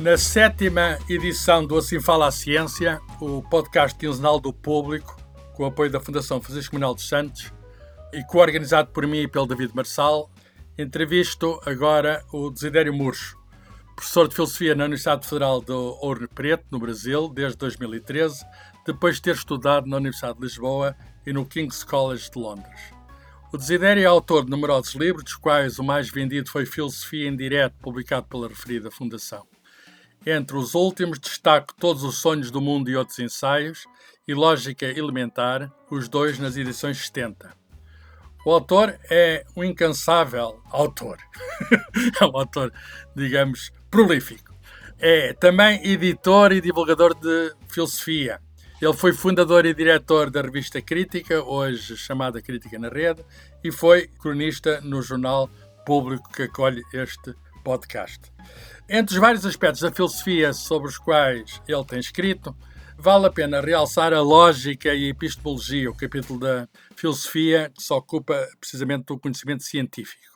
Na sétima edição do Assim Fala a Ciência, o podcast quinzenal do público, com o apoio da Fundação Francisco Manuel dos Santos e co-organizado por mim e pelo David Marçal, entrevisto agora o Desidério Murcho, professor de Filosofia na Universidade Federal do Ouro Preto, no Brasil, desde 2013, depois de ter estudado na Universidade de Lisboa e no King's College de Londres. O Desidério é autor de numerosos livros, dos quais o mais vendido foi Filosofia em Direto, publicado pela referida Fundação. Entre os últimos, destaco Todos os Sonhos do Mundo e Outros Ensaios e Lógica Elementar, os dois nas edições 70. O autor é um incansável autor. é um autor, digamos, prolífico. É também editor e divulgador de filosofia. Ele foi fundador e diretor da revista Crítica, hoje chamada Crítica na Rede, e foi cronista no jornal público que acolhe este podcast. Entre os vários aspectos da filosofia sobre os quais ele tem escrito, vale a pena realçar a lógica e a epistemologia, o capítulo da filosofia que se ocupa precisamente do conhecimento científico.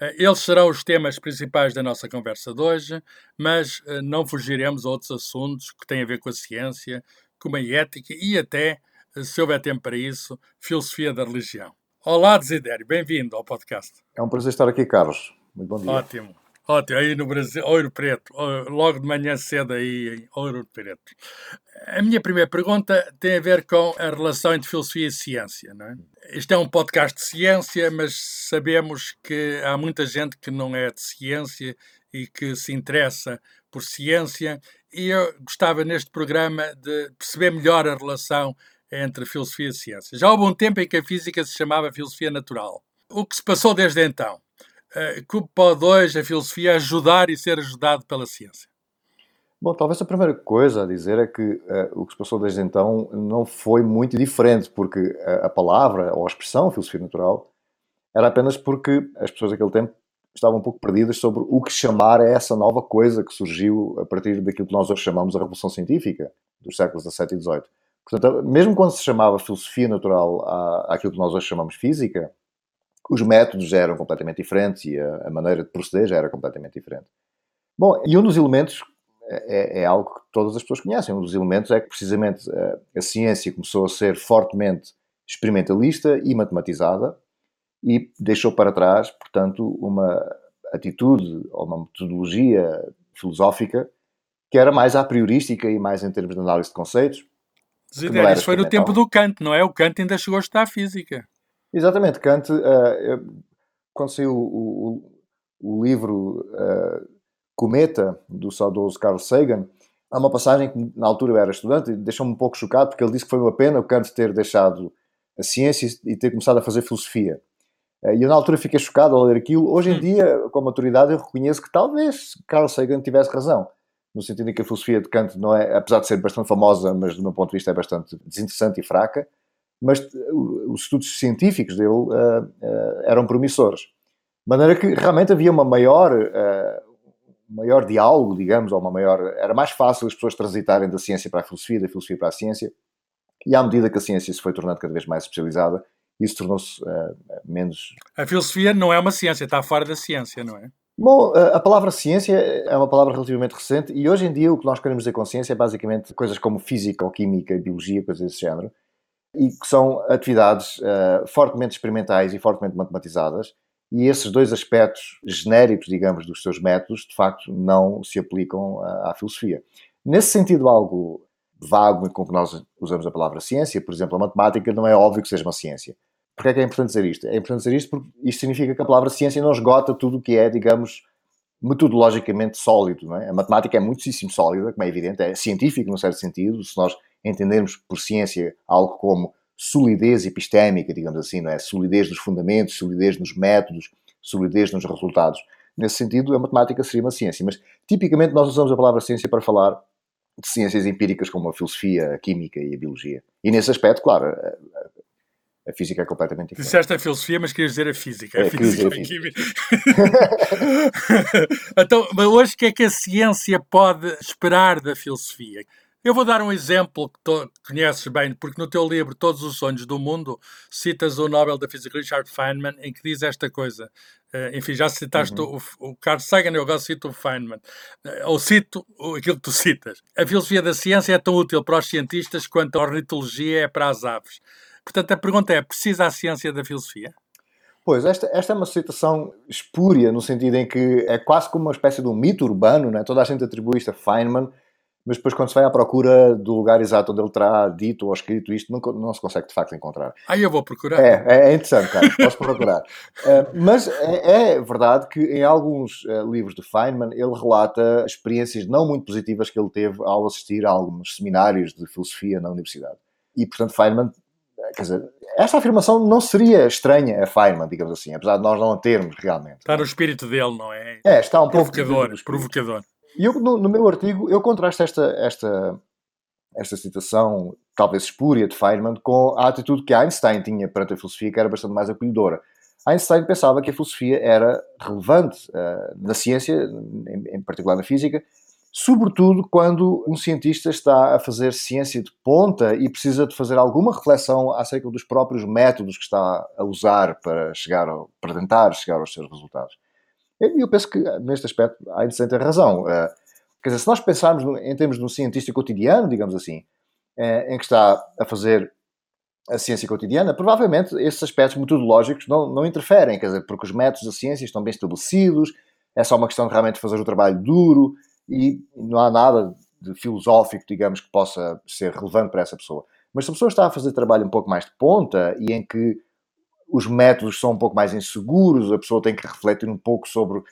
Eh, eles serão os temas principais da nossa conversa de hoje, mas eh, não fugiremos a outros assuntos que têm a ver com a ciência, como a ética e até, eh, se houver tempo para isso, filosofia da religião. Olá, Desidério, bem-vindo ao podcast. É um prazer estar aqui, Carlos. Muito bom dia. Ótimo. Ótimo, aí no Brasil, Ouro Preto, logo de manhã cedo aí em Ouro Preto. A minha primeira pergunta tem a ver com a relação entre filosofia e ciência. Não é? Isto é um podcast de ciência, mas sabemos que há muita gente que não é de ciência e que se interessa por ciência, e eu gostava neste programa de perceber melhor a relação entre filosofia e ciência. Já houve um tempo em que a física se chamava filosofia natural. O que se passou desde então? Como pode hoje a filosofia ajudar e ser ajudado pela ciência? Bom, talvez a primeira coisa a dizer é que uh, o que se passou desde então não foi muito diferente, porque a, a palavra ou a expressão filosofia natural era apenas porque as pessoas daquele tempo estavam um pouco perdidas sobre o que chamar a essa nova coisa que surgiu a partir daquilo que nós hoje chamamos a Revolução Científica, dos séculos XVII e XVIII. Portanto, mesmo quando se chamava filosofia natural à, àquilo que nós hoje chamamos física, os métodos já eram completamente diferentes e a, a, maneira de proceder já era completamente diferente. Bom, e um dos elementos é, é, é, algo que todas as pessoas conhecem. Um dos elementos é que precisamente a, a ciência começou a ser fortemente experimentalista e matematizada e deixou para trás, portanto, uma atitude ou uma metodologia filosófica que era mais a priorística e mais em termos de análise de conceitos. Zidane, isso foi no tempo do Kant, não é? O Kant ainda chegou a estudar física. Exatamente, Kant, uh, quando saiu o, o, o livro uh, Cometa, do saudoso Carl Sagan, há uma passagem que na altura eu era estudante e deixou-me um pouco chocado porque ele disse que foi uma pena o Kant ter deixado a ciência e ter começado a fazer filosofia. E eu na altura fiquei chocado ao ler aquilo. Hoje em hum. dia, com a maturidade, eu reconheço que talvez Carl Sagan tivesse razão. No sentido em que a filosofia de Kant não é, apesar de ser bastante famosa, mas do meu ponto de vista é bastante desinteressante e fraca, mas os estudos científicos dele uh, uh, eram promissores. De maneira que realmente havia uma maior, uh, maior diálogo, digamos, ou uma maior. Era mais fácil as pessoas transitarem da ciência para a filosofia, da filosofia para a ciência, e à medida que a ciência se foi tornando cada vez mais especializada, isso tornou-se menos. A filosofia não é uma ciência, está fora da ciência, não é? Bom, a palavra ciência é uma palavra relativamente recente e hoje em dia o que nós queremos dizer com ciência é basicamente coisas como física ou química, biologia, coisas desse género e que são atividades uh, fortemente experimentais e fortemente matematizadas, e esses dois aspectos genéricos, digamos, dos seus métodos, de facto, não se aplicam à, à filosofia. Nesse sentido algo vago com que nós usamos a palavra ciência, por exemplo, a matemática não é óbvio que seja uma ciência. Porquê é que é importante dizer isto? É importante dizer isto porque isto significa que a palavra ciência não esgota tudo o que é, digamos, metodologicamente sólido. É? A matemática é muitíssimo sólida, como é evidente, é científico, num certo sentido. Se nós entendermos por ciência algo como solidez epistémica, digamos assim, não é? Solidez dos fundamentos, solidez nos métodos, solidez nos resultados. Nesse sentido, a matemática seria uma ciência, mas tipicamente nós usamos a palavra ciência para falar de ciências empíricas como a filosofia, a química e a biologia. E nesse aspecto, claro, a, a física é completamente diferente. Disseste a filosofia, mas querias dizer a física. É, a física, a física. então, mas hoje o que é que a ciência pode esperar da filosofia? Eu vou dar um exemplo que tu conheces bem, porque no teu livro Todos os Sonhos do Mundo citas o Nobel da Física Richard Feynman, em que diz esta coisa. Uh, enfim, já citaste uhum. o, o Carl Sagan, eu agora cito o Feynman. Uh, ou cito aquilo que tu citas. A filosofia da ciência é tão útil para os cientistas quanto a ornitologia é para as aves. Portanto, a pergunta é: precisa a ciência da filosofia? Pois, esta, esta é uma citação espúria, no sentido em que é quase como uma espécie de um mito urbano, né? toda a gente atribui isto a Feynman, mas depois quando se vai à procura do lugar exato onde ele terá dito ou escrito isto, não, não se consegue de facto encontrar. Ah, eu vou procurar. É, é interessante, cara, posso procurar. uh, mas é, é, verdade que em alguns uh, livros de Feynman ele relata experiências não muito positivas que ele teve ao assistir a alguns seminários de filosofia na universidade. E, portanto, Feynman quer dizer, esta afirmação não seria estranha a Feynman, digamos assim, apesar de nós não a termos realmente. Está no espírito dele, não é? É, está um provocador. Provocador, e eu, no, no, meu artigo, eu contrasto esta, esta, esta citação, talvez espúria, de Feynman, com a atitude que Einstein tinha perante a filosofia, que era bastante mais acolhedora. Einstein pensava que a filosofia era relevante uh, na ciência, em, em, particular na física, sobretudo quando um cientista está a fazer ciência de ponta e precisa de fazer alguma reflexão acerca dos próprios métodos que está a usar para chegar para tentar chegar aos seus resultados. E eu penso que, neste aspecto, a Einstein tem razão. Uh, quer dizer, se nós pensarmos em termos de um cientista cotidiano, digamos assim, uh, em que está a fazer a ciência cotidiana, provavelmente esses aspectos metodológicos não, não interferem, quer dizer, porque os métodos da ciência estão bem estabelecidos, é só uma questão de realmente fazer o trabalho duro e não há nada de filosófico, digamos, que possa ser relevante para essa pessoa. Mas se a pessoa está a fazer trabalho um pouco mais de ponta e em que os métodos são um pouco mais inseguros, a pessoa tem que refletir um pouco sobre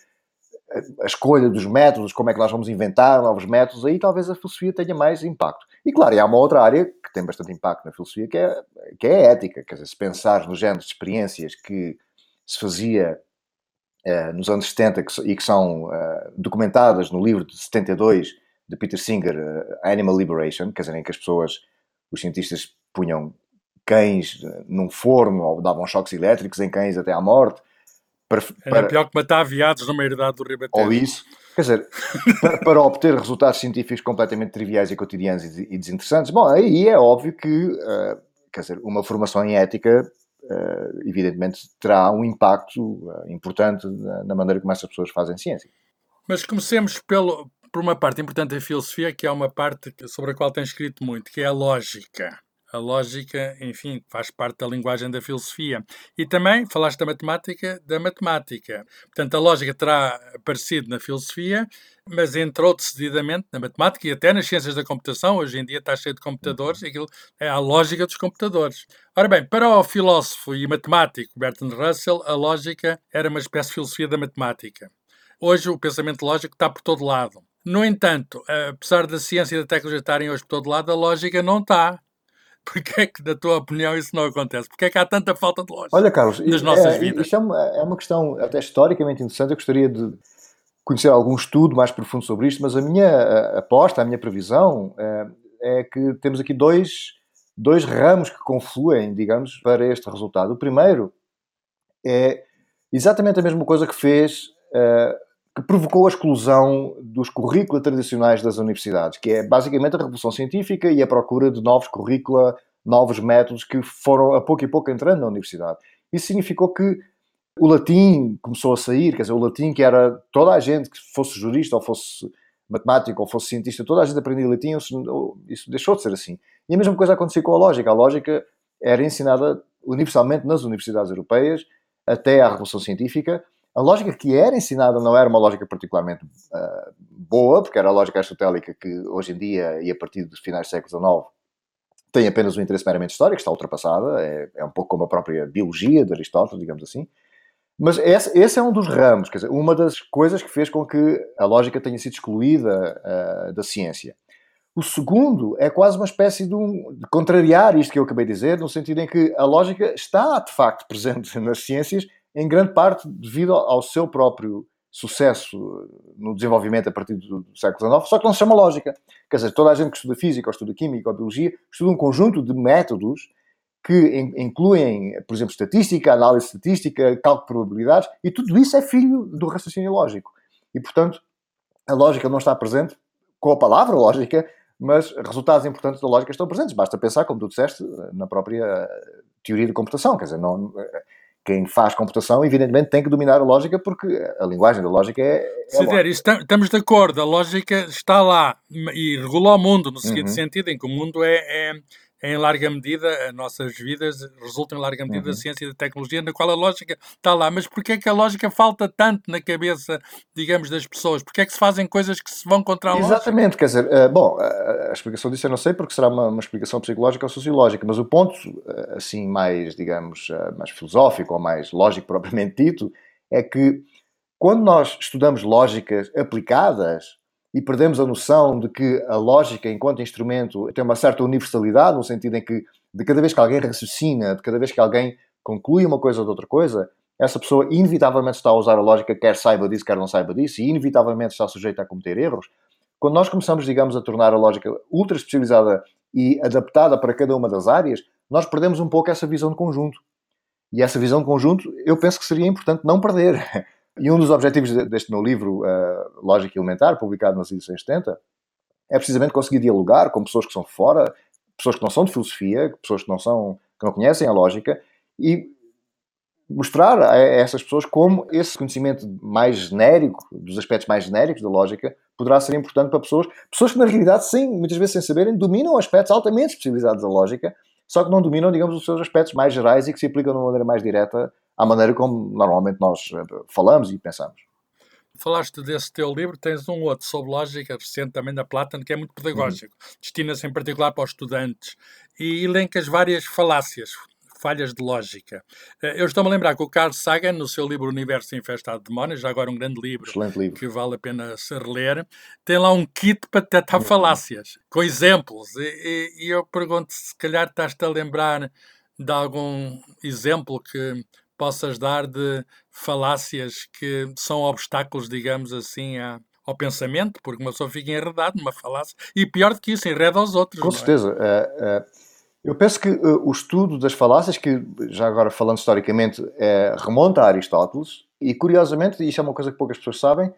a escolha dos métodos, como é que nós vamos inventar novos métodos, aí talvez a filosofia tenha mais impacto. E claro, há uma outra área que tem bastante impacto na filosofia, que é, que é a ética. Quer dizer, se pensar nos géneros de experiências que se fazia uh, nos anos 70 que, e que são uh, documentadas no livro de 72 de Peter Singer, uh, Animal Liberation, quer dizer, em que as pessoas, os cientistas punham cães num forno ou davam choques elétricos em cães até à morte. Para, Era para... pior que matar viados numa herdade do Ribatejo. Ou isso. Quer dizer, para, para, obter resultados científicos completamente triviais e cotidianos e, e desinteressantes, bom, aí é óbvio que, uh, quer dizer, uma formação em ética, uh, evidentemente, terá um impacto uh, importante na, na, maneira como essas pessoas fazem ciência. Mas comecemos pelo, por uma parte importante da filosofia, que é uma parte sobre a qual tem escrito muito, que é a lógica. A lógica, enfim, faz parte da linguagem da filosofia. E também falaste da matemática, da matemática. Portanto, a lógica terá aparecido na filosofia, mas entrou decididamente na matemática e até nas ciências da computação. Hoje em dia está cheio de computadores e aquilo é a lógica dos computadores. Ora bem, para o filósofo e matemático Bertrand Russell, a lógica era uma espécie de filosofia da matemática. Hoje o pensamento lógico está por todo lado. No entanto, apesar da ciência e da tecnologia estarem hoje por todo lado, a lógica não está. Porquê é que, na tua opinião, isso não acontece? Porquê é que há tanta falta de lógica Olha, Carlos, nas nossas é, vidas? Isto é uma, é uma questão até historicamente interessante. Eu gostaria de conhecer algum estudo mais profundo sobre isto, mas a minha aposta, a minha previsão é, é que temos aqui dois, dois ramos que confluem, digamos, para este resultado. O primeiro é exatamente a mesma coisa que fez, uh, que provocou a exclusão dos currículos tradicionais das universidades, que é basicamente a revolução científica e a procura de novos currícula, novos métodos que foram a pouco e pouco entrando na universidade. Isso significou que o latim começou a sair, quer dizer, o latim que era toda a gente que fosse jurista ou fosse matemático ou fosse cientista, toda a gente aprendia latim, isso deixou de ser assim. E a mesma coisa aconteceu com a lógica. A lógica era ensinada universalmente nas universidades europeias até à Revolução Científica a lógica que era ensinada não era uma lógica particularmente uh, boa, porque era a lógica aristotélica que hoje em dia, e a partir dos finais do século XIX, tem apenas um interesse meramente histórico, está ultrapassada, é, é um pouco como a própria biologia de Aristóteles, digamos assim. Mas esse, esse, é um dos ramos, quer dizer, uma das coisas que fez com que a lógica tenha sido excluída uh, da ciência. O segundo é quase uma espécie de, um, de, contrariar isto que eu acabei de dizer, no sentido em que a lógica está de facto presente nas ciências, em grande parte devido ao seu próprio sucesso no desenvolvimento a partir do século XIX, só que não se chama lógica. Quer dizer, toda a gente que estuda física, ou estuda química, ou biologia, estuda um conjunto de métodos que incluem, por exemplo, estatística, análise estatística, cálculo de probabilidades, e tudo isso é filho do raciocínio lógico. E, portanto, a lógica não está presente com a palavra lógica mas resultados importantes da lógica estão presentes. Basta pensar, como tu disseste, na própria teoria de computação. Quer dizer, não, quem faz computação, evidentemente, tem que dominar a lógica, porque a linguagem da lógica é. é Se der, estamos de acordo, a lógica está lá e regula o mundo, no seguinte uhum. sentido, em que o mundo é, é em larga medida, as nossas vidas resultam em larga medida uhum. da ciência e da tecnologia, na qual a lógica está lá. Mas porquê é que a lógica falta tanto na cabeça, digamos, das pessoas? Porquê é que se fazem coisas que se vão contra a Exatamente, lógica? quer dizer, uh, bom, a, a, explicação disso eu não sei porque será uma, uma, explicação psicológica ou sociológica, mas o ponto, uh, assim, mais, digamos, mais filosófico ou mais lógico propriamente dito, é que quando nós estudamos lógicas aplicadas, e perdemos a noção de que a lógica, enquanto instrumento, tem uma certa universalidade, no sentido em que, de cada vez que alguém raciocina, de cada vez que alguém conclui uma coisa de outra coisa, essa pessoa inevitavelmente está a usar a lógica, quer saiba disso, quer não saiba disso, e inevitavelmente está sujeita a cometer erros. Quando nós começamos, digamos, a tornar a lógica ultra especializada e adaptada para cada uma das áreas, nós perdemos um pouco essa visão de conjunto. E essa visão de conjunto, eu penso que seria importante não perder. E um dos objetivos deste meu livro, uh, Lógica Elementar, publicado nas edições 70, é precisamente conseguir dialogar com pessoas que são fora, pessoas que não são de filosofia, pessoas que não, são, que não conhecem a lógica, e mostrar a essas pessoas como esse conhecimento mais genérico, dos aspectos mais genéricos da lógica, poderá ser importante para pessoas, pessoas que na realidade, sem, muitas vezes sem saberem, dominam aspectos altamente especializados da lógica, só que não dominam, digamos, os seus aspectos mais gerais e que se aplicam de uma maneira mais direta à maneira como normalmente nós eh, falamos e pensamos. Falaste desse teu livro, tens um outro sobre lógica recente também da Platon, que é muito pedagógico, uhum. destina-se em particular para os estudantes e elencas várias falácias, falhas de lógica. Eh, eu estou-me a lembrar que o Carl Sagan, no seu livro Universo Infestado de Demónios, já agora um grande livro, livro. que vale a pena se reler, tem lá um kit para detectar uhum. falácias, com exemplos. E, e, e eu pergunto se calhar estás-te a lembrar de algum exemplo que possas dar de falácias que são obstáculos, digamos assim, a, ao pensamento, porque uma pessoa fica enredada numa falácia e pior do que isso, enreda aos outros. Com é? certeza. É? eu penso que uh, o estudo das falácias, que já agora falando historicamente, remonta a Aristóteles, e curiosamente, e isto é uma coisa que poucas pessoas sabem,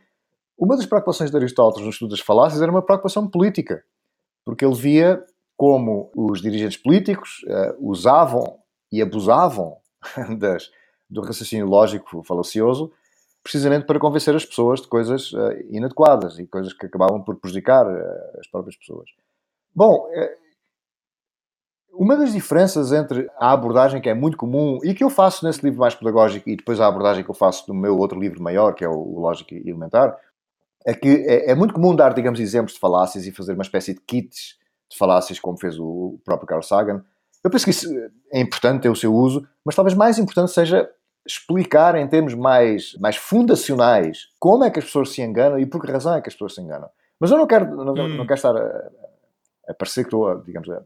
uma das preocupações de Aristóteles no estudo das falácias era uma preocupação política, porque ele via como os dirigentes políticos usavam e abusavam das, do raciocínio lógico falacioso, precisamente para convencer as pessoas de coisas uh, inadequadas e coisas que acabavam por prejudicar uh, as próprias pessoas. Bom, uh, uma das diferenças entre a abordagem que é muito comum e que eu faço nesse livro mais pedagógico e depois a abordagem que eu faço no meu outro livro maior, que é o Lógica Elementar, é que é, é muito comum dar, digamos, exemplos de falácias e fazer uma espécie de kits de falácias, como fez o próprio Carl Sagan. Eu penso que isso é importante ter o seu uso, mas talvez mais importante seja explicar em termos mais, mais fundacionais como é que as pessoas se enganam e por que razão é que as pessoas se enganam. Mas eu não quero, não, hum. não quero estar a, a parecer que estou, a, digamos, a,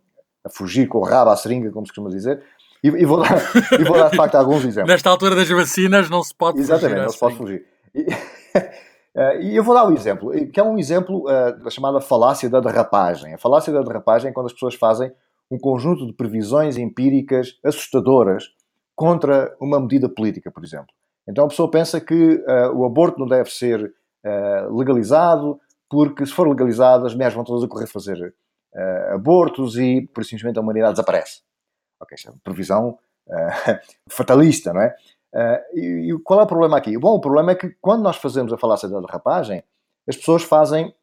a, fugir com o rabo à seringa, como se costuma dizer, e, e, vou, dar, e vou dar, de facto, alguns exemplos. Nesta altura das vacinas não se pode Exatamente, fugir. Exatamente, não se pode fugir. E, Uh, e eu vou dar um exemplo, que é um exemplo uh, da chamada falácia da derrapagem. A falácia da derrapagem é quando as pessoas fazem um conjunto de previsões empíricas assustadoras contra uma medida política, por exemplo. Então a pessoa pensa que uh, o aborto não deve ser uh, legalizado, porque se for legalizado as mulheres vão todas a correr fazer uh, abortos e, por simplesmente, a humanidade desaparece. Ok, isso é uma previsão fatalista, não é? E, e, qual é o problema aqui? Bom, o problema é que quando nós fazemos a falácia da derrapagem, as pessoas fazem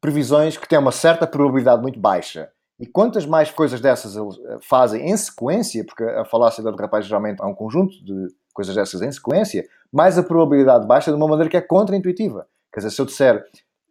previsões que têm uma certa probabilidade muito baixa e quantas mais coisas dessas eles eh, fazem em sequência, porque a falácia da derrapagem geralmente há um conjunto de coisas dessas em sequência, mais a probabilidade baixa de uma maneira que é contra-intuitiva. Quer dizer, se eu disser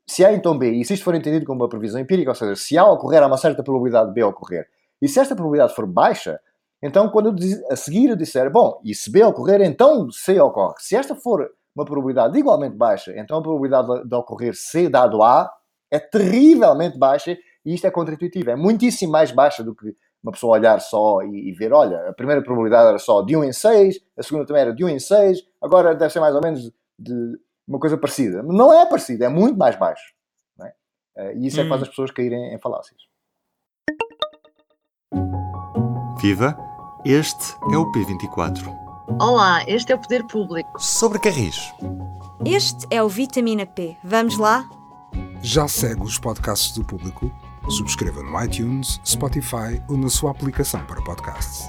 se A então B, e se isto for entendido como uma previsão empírica, ou seja, se A ocorrer, há uma certa probabilidade de B ocorrer, e se esta probabilidade for baixa, então quando eu a seguir eu disser, bom, e se B ocorrer, então C ocorre. Se esta for uma probabilidade igualmente baixa, então a probabilidade de ocorrer C dado A é terrivelmente baixa e isto é contra-intuitivo, é muitíssimo mais baixa do que uma pessoa olhar só e, e, ver, olha, a primeira probabilidade era só de 1 em 6, a segunda também era de 1 em 6, agora deve ser mais ou menos de uma coisa parecida. Não é parecida, é muito mais baixo. É? Eh, e isso é que faz hum. as pessoas caírem em falácias. Viva! Este é o P24. Olá, este é o Poder Público. Sobre Carris. Este é o Vitamina P. Vamos lá? Já segue os podcasts do público? Subscreva no iTunes, Spotify ou na sua aplicação para podcasts.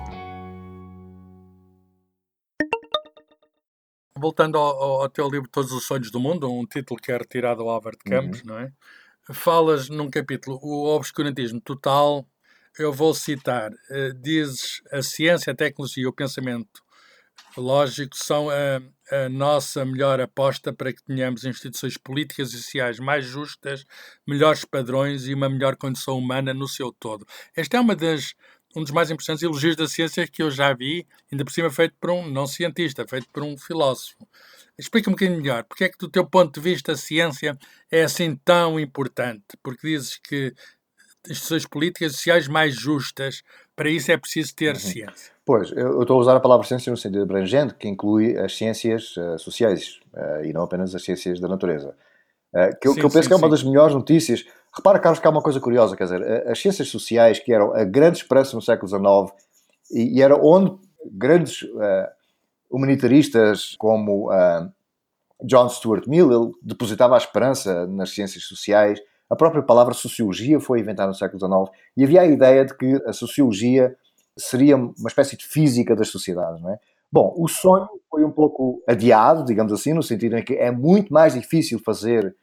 Voltando ao, ao, teu livro Todos os Sonhos do Mundo, um título que é retirado ao de Campos, uhum. não é? Falas num capítulo o obscurantismo total. Eu vou citar: uh, dizes a ciência, a tecnologia e o pensamento lógico são a, a, nossa melhor aposta para que tenhamos instituições políticas e sociais mais justas, melhores padrões e uma melhor condição humana no seu todo. Esta é uma das um dos mais importantes elogios da ciência que eu já vi, ainda por cima feito por um não cientista, feito por um filósofo. Explica um bocadinho melhor, porque é que do teu ponto de vista a ciência é assim tão importante? Porque dizes que instituições políticas e sociais mais justas, para isso é preciso ter uhum. ciência. Pois, eu estou a usar a palavra ciência no sentido abrangente, que inclui as ciências uh, sociais uh, e não apenas as ciências da natureza. Uh, que, sim, que eu penso sim, que é uma sim. das melhores notícias. Repara, Carlos, que há uma coisa curiosa, quer dizer, as ciências sociais, que eram a grande expressa no século XIX, e, e era onde grandes humanitaristas como John Stuart Mill, depositava a esperança nas ciências sociais. A própria palavra sociologia foi inventada no século XIX e havia a ideia de que a sociologia seria uma espécie de física das sociedades, não é? Bom, o sonho foi um pouco adiado, digamos assim, no sentido em que é muito mais difícil fazer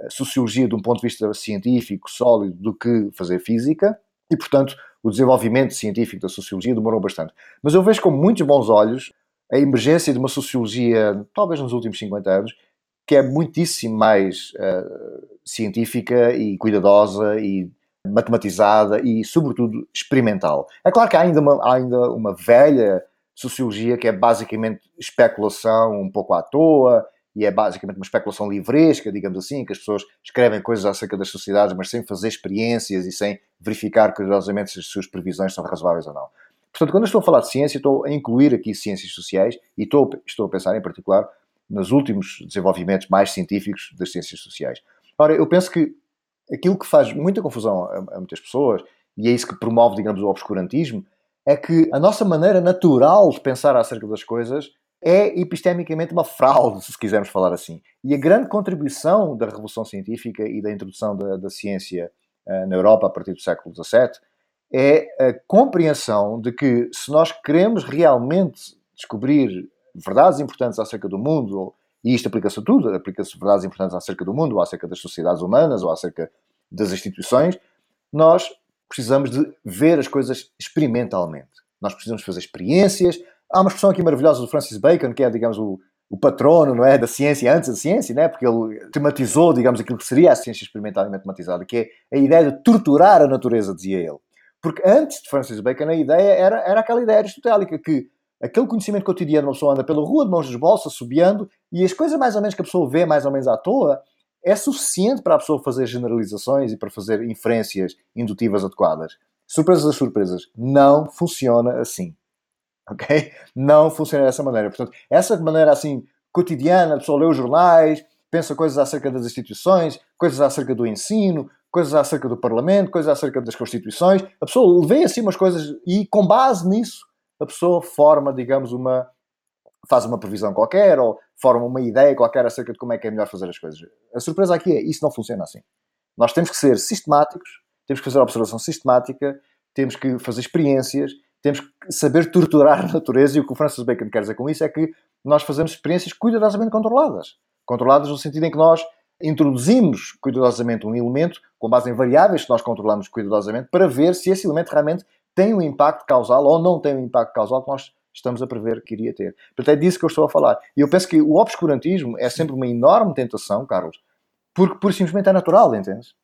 eh, sociologia de um ponto de vista científico sólido do que fazer física, e portanto o desenvolvimento científico da sociologia demorou bastante. Mas eu vejo com muitos bons olhos a emergência de uma sociologia, talvez nos últimos 50 anos, que é muitíssimo mais uh, científica e cuidadosa e matematizada e, sobretudo, experimental. É claro que há ainda uma, há ainda uma velha sociologia que é basicamente especulação um pouco à toa e é basicamente uma especulação livresca, digamos assim, que as pessoas escrevem coisas acerca das sociedades, mas sem fazer experiências e sem verificar cuidadosamente se as suas previsões são razoáveis ou não. Portanto, quando eu estou a falar de ciência, estou a incluir aqui ciências sociais e estou, estou a pensar em particular nos últimos desenvolvimentos mais científicos das ciências sociais. Ora, eu penso que aquilo que faz muita confusão a, a muitas pessoas, e é isso que promove, digamos, o obscurantismo, é que a nossa maneira natural de pensar acerca das coisas é epistemicamente uma fraude, se quisermos falar assim. E a grande contribuição da revolução científica e da introdução da, da ciência uh, na Europa a partir do século XVII é a compreensão de que se nós queremos realmente descobrir verdades importantes acerca do mundo e isto aplica-se a tudo, aplica-se verdades importantes acerca do mundo, ou acerca das sociedades humanas, ou acerca das instituições. Nós precisamos de ver as coisas experimentalmente. Nós precisamos fazer experiências. Há uma expressão aqui maravilhosa do Francis Bacon, que é, digamos, o, o patrono não é, da ciência antes da ciência, né? porque ele tematizou, digamos, aquilo que seria a ciência experimentalmente tematizada, que é a ideia de torturar a natureza, dizia ele. Porque antes de Francis Bacon, a ideia era, era aquela ideia aristotélica que aquele conhecimento cotidiano, uma pessoa anda pela rua de mãos nos bolsos, subiando, e as coisas mais ou menos que a pessoa vê mais ou menos à toa, é suficiente para a pessoa fazer generalizações e para fazer inferências indutivas adequadas. Surpresas das surpresas. Não funciona assim. Ok? Não funciona dessa maneira. Portanto, essa maneira assim cotidiana, a pessoa lê os jornais, pensa coisas acerca das instituições, coisas acerca do ensino, coisas acerca do Parlamento, coisas acerca das Constituições. A pessoa vê assim umas coisas e, com base nisso, a pessoa forma, digamos, uma. faz uma previsão qualquer ou forma uma ideia qualquer acerca de como é que é melhor fazer as coisas. A surpresa aqui é isso não funciona assim. Nós temos que ser sistemáticos, temos que fazer observação sistemática, temos que fazer experiências, temos que saber torturar a natureza e o que o Francis Bacon quer dizer com isso é que nós fazemos experiências cuidadosamente controladas. Controladas no sentido em que nós introduzimos cuidadosamente um elemento com base em variáveis que nós controlamos cuidadosamente para ver se esse elemento realmente tem um impacto causal ou não tem o um impacto causal que nós estamos a prever que iria ter. Portanto, é disso que eu estou a falar. E eu penso que o obscurantismo é sempre uma enorme tentação, Carlos, porque por simplesmente é natural, entendes?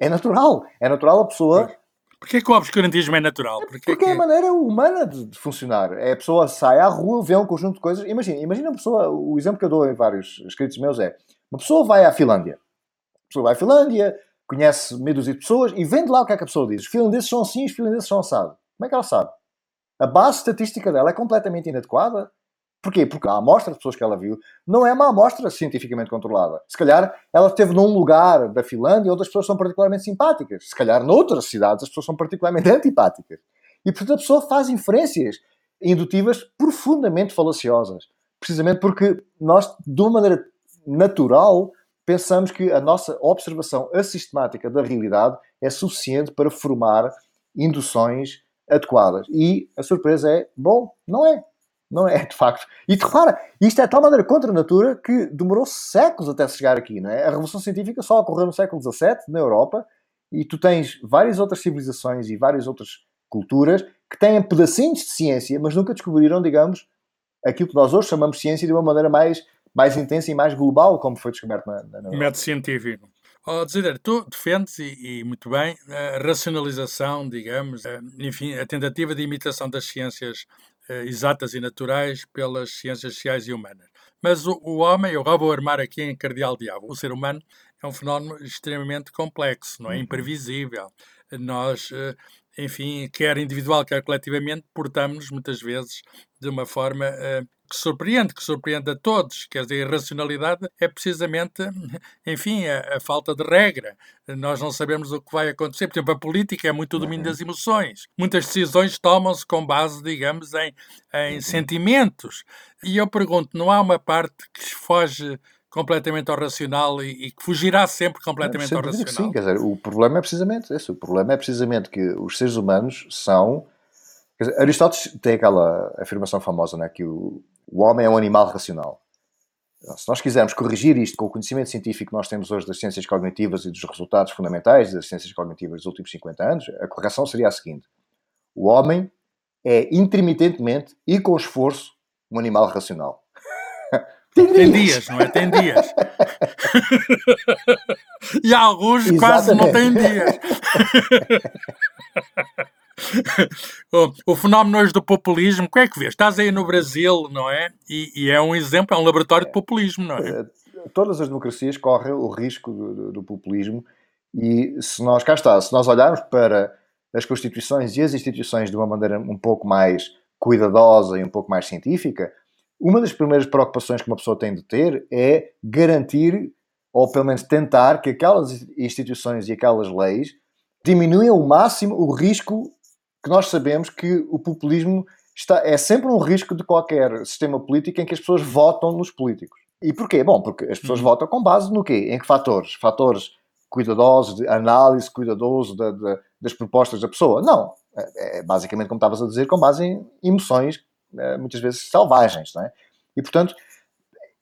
É natural. É natural a pessoa. Porquê que o obscurantismo é natural? Porquê porque que... é a maneira humana de, de, funcionar. É a pessoa sai à rua, vê um conjunto de coisas. Imagina, imagina uma pessoa. O exemplo que eu dou em vários escritos meus é: uma pessoa vai à Finlândia. A pessoa vai à Finlândia, conhece meia dúzia de pessoas e vende lá o que é que a pessoa diz. Os finlandeses são assim, os finlandeses são assados. Como é que ela sabe? A base estatística dela é completamente inadequada. Porquê? Porque a amostra de pessoas que ela viu não é uma amostra cientificamente controlada. Se calhar ela esteve num lugar da Finlândia onde as pessoas são particularmente simpáticas. Se calhar noutras cidades as pessoas são particularmente antipáticas. E portanto a pessoa faz inferências indutivas profundamente falaciosas. Precisamente porque nós, de uma maneira natural, pensamos que a nossa observação assistemática da realidade é suficiente para formar induções adequadas. E a surpresa é, bom, não é. Não é, de facto. E repara, isto é de tal maneira contra a natura que demorou séculos até chegar aqui, não é? A Revolução Científica só ocorreu no século XVII, na Europa, e tu tens várias outras civilizações e várias outras culturas que têm pedacinhos de ciência, mas nunca descobriram, digamos, aquilo que nós hoje chamamos ciência de uma maneira mais, mais intensa e mais global, como foi descoberto na, na. Método científico. Oh, Desider, tu defendes, e, e, muito bem, a racionalização, digamos, a, enfim, a tentativa de imitação das ciências eh, exatas e naturais pelas ciências sociais e humanas. Mas o, o homem, eu vou armar aqui em cardeal diabo, o ser humano é um fenómeno extremamente complexo, não é? Uhum. Imprevisível. Nós, eh, enfim, quer individual, quer coletivamente, portamos muitas vezes de uma forma uh, que surpreende, que surpreende a todos. Quer dizer, a irracionalidade é precisamente, enfim, a, a, falta de regra. Nós não sabemos o que vai acontecer. Por exemplo, a política é muito o domínio das emoções. Muitas decisões tomam-se com base, digamos, em, em uhum. sentimentos. E eu pergunto, não há uma parte que foge completamente ao racional e, e que fugirá sempre completamente ao racional? Sim, quer dizer, o problema é precisamente esse. O problema é precisamente que os seres humanos são... Dizer, Aristóteles tem aquela afirmação famosa, né, que o, o homem é um animal racional. Se nós quisermos corrigir isto com o conhecimento científico que nós temos hoje das ciências cognitivas e dos resultados fundamentais das ciências cognitivas dos últimos 50 anos, a correção seria a seguinte: o homem é intermitentemente e com esforço um animal racional. Tem, tem dias. não é? Tem dias. e alguns Exatamente. quase não têm dias. o, o, fenómeno hoje do populismo, como é que vês? Estás aí no Brasil, não é? E, e, é um exemplo, é um laboratório de populismo, não é? Eh, todas as democracias correm o risco do, do, do populismo e se nós, cá está, se nós olharmos para as constituições e as instituições de uma maneira um pouco mais cuidadosa e um pouco mais científica, uma das primeiras preocupações que uma pessoa tem de ter é garantir, ou pelo menos tentar, que aquelas instituições e aquelas leis diminuem ao máximo o risco que nós sabemos que o populismo está, é sempre um risco de qualquer sistema político em que as pessoas votam nos políticos. E porquê? Bom, porque as pessoas uhum. votam com base no quê? Em que fatores? Fatores cuidadosos, de análise cuidadoso de, de, das propostas da pessoa? Não. É, é basicamente, como estavas a dizer, com base em emoções muitas vezes selvagens, não é? E, portanto,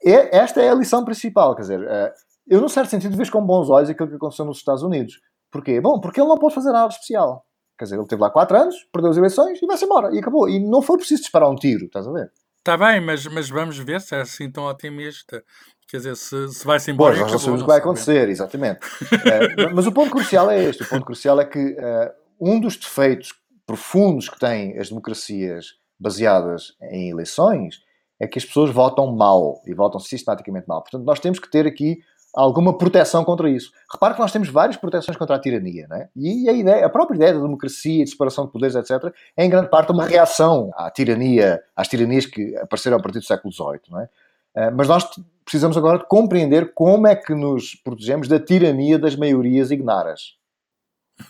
é, esta é a lição principal, quer dizer, eh, eu, num certo sentido, vejo com bons olhos aquilo que aconteceu nos Estados Unidos. Porquê? Bom, porque ele não pôde fazer nada especial. Quer dizer, ele teve lá 4 anos, perdeu as eleições e vai-se embora. E acabou. E não foi preciso disparar um tiro, estás a ver? Está bem, mas, mas vamos ver se é assim tão otimista. Quer dizer, se, se vai-se embora. Pois, nós não sabemos o que vai acontecer, exatamente. uh, mas o ponto crucial é este: o ponto crucial é que uh, um dos defeitos profundos que têm as democracias baseadas em eleições é que as pessoas votam mal e votam sistematicamente mal. Portanto, nós temos que ter aqui alguma proteção contra isso. Repare que nós temos várias proteções contra a tirania, não é? E a, ideia, a própria ideia da democracia, de separação de poderes, etc., é em grande parte uma reação à tirania, às tiranias que apareceram a partir do século XVIII, não é? Eh, mas nós precisamos agora de compreender como é que nos protegemos da tirania das maiorias ignaras.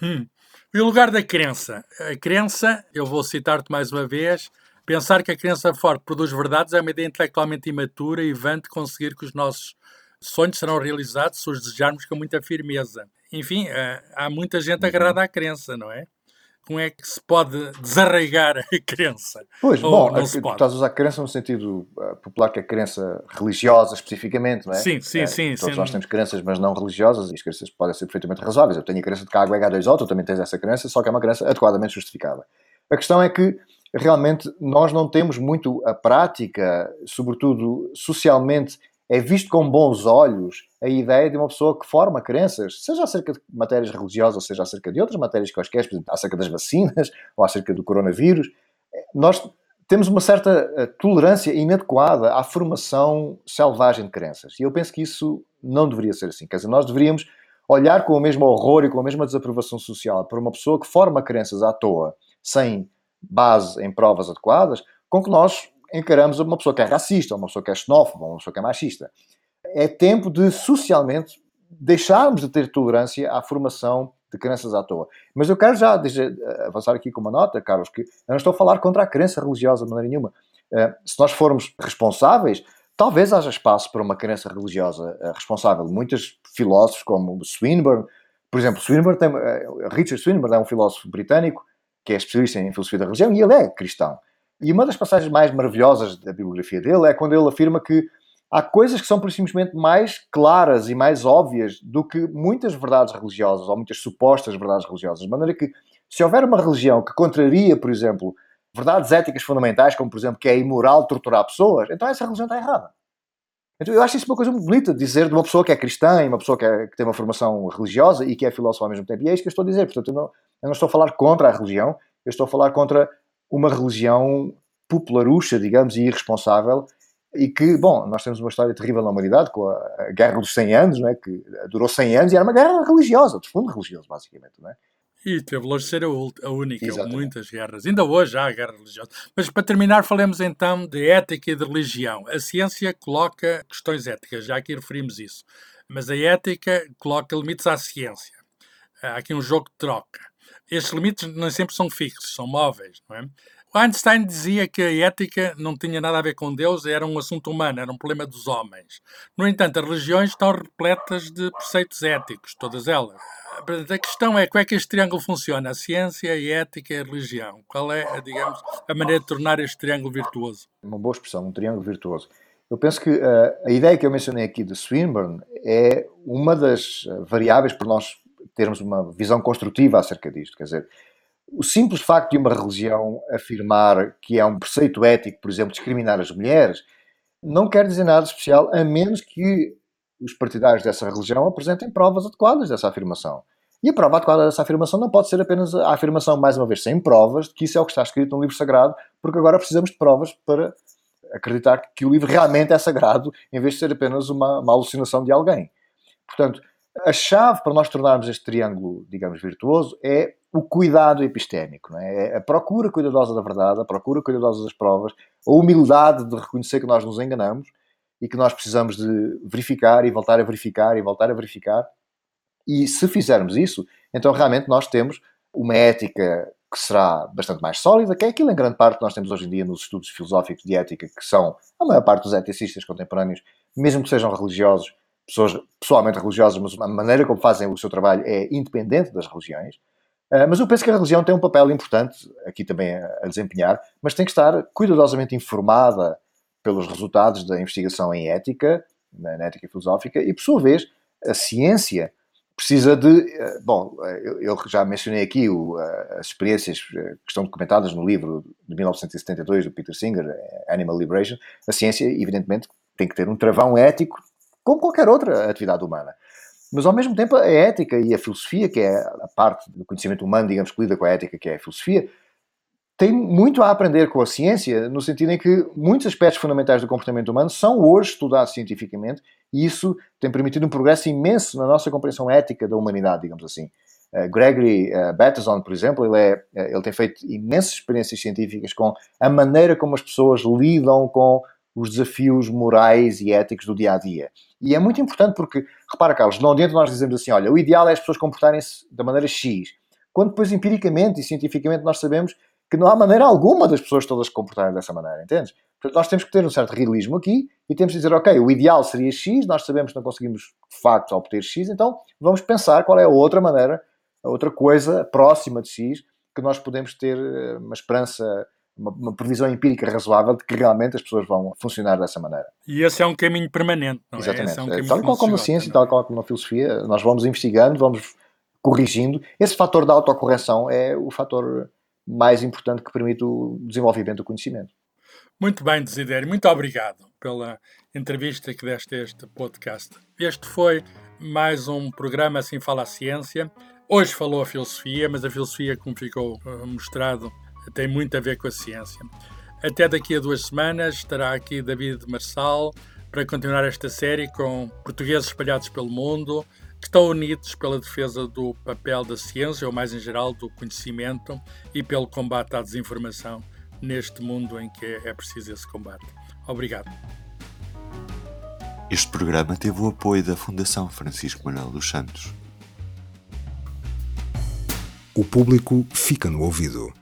Hum. E o lugar da crença? A crença, eu vou citar-te mais uma vez, pensar que a crença forte produz verdades é uma ideia intelectualmente imatura e vã de conseguir que os nossos sonhos serão realizados se os desejarmos com muita firmeza. Enfim, eh, há muita gente uhum. agarrada à crença, não é? Como é que se pode desarraigar a crença? Pois, Ou bom, não se pode. estás a usar crença no sentido uh, popular, que é crença religiosa especificamente, não é? Sim, sim, é, sim. Todos sim. nós temos crenças, mas não religiosas, e as crenças podem ser perfeitamente razoáveis. Eu tenho a crença de que a água é H2O, tu também tens essa crença, só que é uma crença adequadamente justificada. A questão é que realmente nós não temos muito a prática, sobretudo socialmente é visto com bons olhos a ideia de uma pessoa que forma crenças, seja acerca de matérias religiosas, seja acerca de outras matérias quaisquer, acerca das vacinas ou acerca do coronavírus. Nós temos uma certa eh, tolerância inadequada à formação selvagem de crenças. E eu penso que isso não deveria ser assim. Quer dizer, nós deveríamos olhar com o mesmo horror e com a mesma desaprovação social para uma pessoa que forma crenças à toa, sem base em provas adequadas, com que nós encaramos uma pessoa que é racista, uma pessoa que é xenófoba, uma pessoa que é machista. É tempo de, socialmente, deixarmos de ter tolerância à formação de crenças à toa. Mas eu quero já avançar aqui com uma nota, Carlos, que eu não estou a falar contra a crença religiosa de maneira nenhuma. Eh, se nós formos responsáveis, talvez haja espaço para uma crença religiosa uh, responsável. Muitos filósofos, como Swinburne, por exemplo, Swinburne tem, Richard Swinburne é um filósofo britânico que é especialista em filosofia da religião e ele é cristão. E uma das passagens mais maravilhosas da bibliografia dele é quando ele afirma que há coisas que são simplesmente mais claras e mais óbvias do que muitas verdades religiosas ou muitas supostas verdades religiosas. De maneira que, se houver uma religião que contraria, por exemplo, verdades éticas fundamentais, como por exemplo que é imoral torturar pessoas, então essa religião está errada. Então eu acho isso uma coisa muito bonita dizer de uma pessoa que é cristã e uma pessoa que, é, que tem uma formação religiosa e que é filósofa ao mesmo tempo. E é isso que eu estou a dizer. Portanto, eu não, eu não estou a falar contra a religião, eu estou a falar contra uma religião popularucha, digamos, e irresponsável, e que, bom, nós temos uma história terrível na humanidade, com a, Guerra dos 100 Anos, não é? que durou 100 anos e era uma guerra religiosa, de fundo religioso, basicamente. Não é? E teve longe de ser a, única, Exatamente. muitas guerras. Ainda hoje há guerra religiosa. Mas para terminar, falemos então de ética e de religião. A ciência coloca questões éticas, já aqui referimos isso. Mas a ética coloca limites à ciência. Há aqui um jogo de troca. Estes limites nem sempre são fixos, são móveis, não é? Einstein dizia que a ética não tinha nada a ver com Deus, era um assunto humano, era um problema dos homens. No entanto, as religiões estão repletas de preceitos éticos, todas elas. A questão é como é que este triângulo funciona? A ciência, a ética e a religião. Qual é, digamos, a maneira de tornar este triângulo virtuoso? Uma boa expressão, um triângulo virtuoso. Eu penso que uh, a ideia que eu mencionei aqui de Swinburne é uma das eh, variáveis para nós termos uma visão construtiva acerca disto. Quer dizer, o simples facto de uma religião afirmar que é um preceito ético, por exemplo, discriminar as mulheres, não quer dizer nada especial, a menos que os partidários dessa religião apresentem provas adequadas dessa afirmação. E a prova adequada dessa afirmação não pode ser apenas a afirmação, mais uma vez, sem provas, de que isso é o que está escrito no livro sagrado, porque agora precisamos de provas para acreditar que o livro realmente é sagrado, em vez de ser apenas uma, uma alucinação de alguém. Portanto, a chave para nós tornarmos este triângulo, digamos, virtuoso é o cuidado epistémico, não é? é a procura cuidadosa da verdade, a procura cuidadosa das provas, a humildade de reconhecer que nós nos enganamos e que nós precisamos de verificar e voltar a verificar e voltar a verificar. E se fizermos isso, então realmente nós temos uma ética que será bastante mais sólida, que é aquilo em grande parte que nós temos hoje em dia nos estudos filosóficos de ética, que são a maior parte dos eticistas contemporâneos, mesmo que sejam religiosos, pessoas pessoalmente religiosas, mas a maneira como fazem o seu trabalho é independente das religiões. Uh, mas eu penso que a religião tem um papel importante aqui também a, desempenhar, mas tem que estar cuidadosamente informada pelos resultados da investigação em ética, na, ética filosófica, e por sua vez, a ciência precisa de. Uh, bom, eu, eu, já mencionei aqui o, as experiências que estão documentadas no livro de 1972 do Peter Singer, Animal Liberation. A ciência, evidentemente, tem que ter um travão ético como qualquer outra atividade humana. Mas, ao mesmo tempo, a ética e a filosofia, que é a parte do conhecimento humano, digamos, que lida com a ética, que é a filosofia, tem muito a aprender com a ciência, no sentido em que muitos aspectos fundamentais do comportamento humano são hoje estudados cientificamente e isso tem permitido um progresso imenso na nossa compreensão ética da humanidade, digamos assim. Uh, Gregory uh, Bateson, por exemplo, ele, é, uh, ele tem feito imensas experiências científicas com a maneira como as pessoas lidam com os desafios morais e éticos do dia a dia. E é muito importante porque, repara, Carlos, não adianta nós dizermos assim: olha, o ideal é as pessoas comportarem-se da maneira X, quando depois empiricamente e cientificamente nós sabemos que não há maneira alguma das pessoas todas se comportarem dessa maneira, entendes? Portanto, nós temos que ter um certo realismo aqui e temos que dizer, ok, o ideal seria X, nós sabemos que não conseguimos de facto obter X, então vamos pensar qual é a outra maneira, a outra coisa próxima de X que nós podemos ter eh, uma esperança uma, uma, previsão empírica razoável de que realmente as pessoas vão funcionar dessa maneira. E esse é um caminho permanente, não é? Exatamente. é? Um caminho tal qual como na ciência, tal qual como na filosofia, nós vamos investigando, vamos corrigindo. Esse fator da autocorreção é o fator mais importante que permite o desenvolvimento do conhecimento. Muito bem, Desidério. Muito obrigado pela entrevista que deste a este podcast. Este foi mais um programa Assim Fala a Ciência. Hoje falou a filosofia, mas a filosofia, como ficou eh, mostrado, tem muito a ver com a ciência. Até daqui a duas semanas estará aqui David Marçal para continuar esta série com portugueses espalhados pelo mundo que estão unidos pela defesa do papel da ciência, ou mais em geral do conhecimento, e pelo combate à desinformação neste mundo em que é preciso esse combate. Obrigado. Este programa teve o apoio da Fundação Francisco Manuel dos Santos. O público fica no ouvido.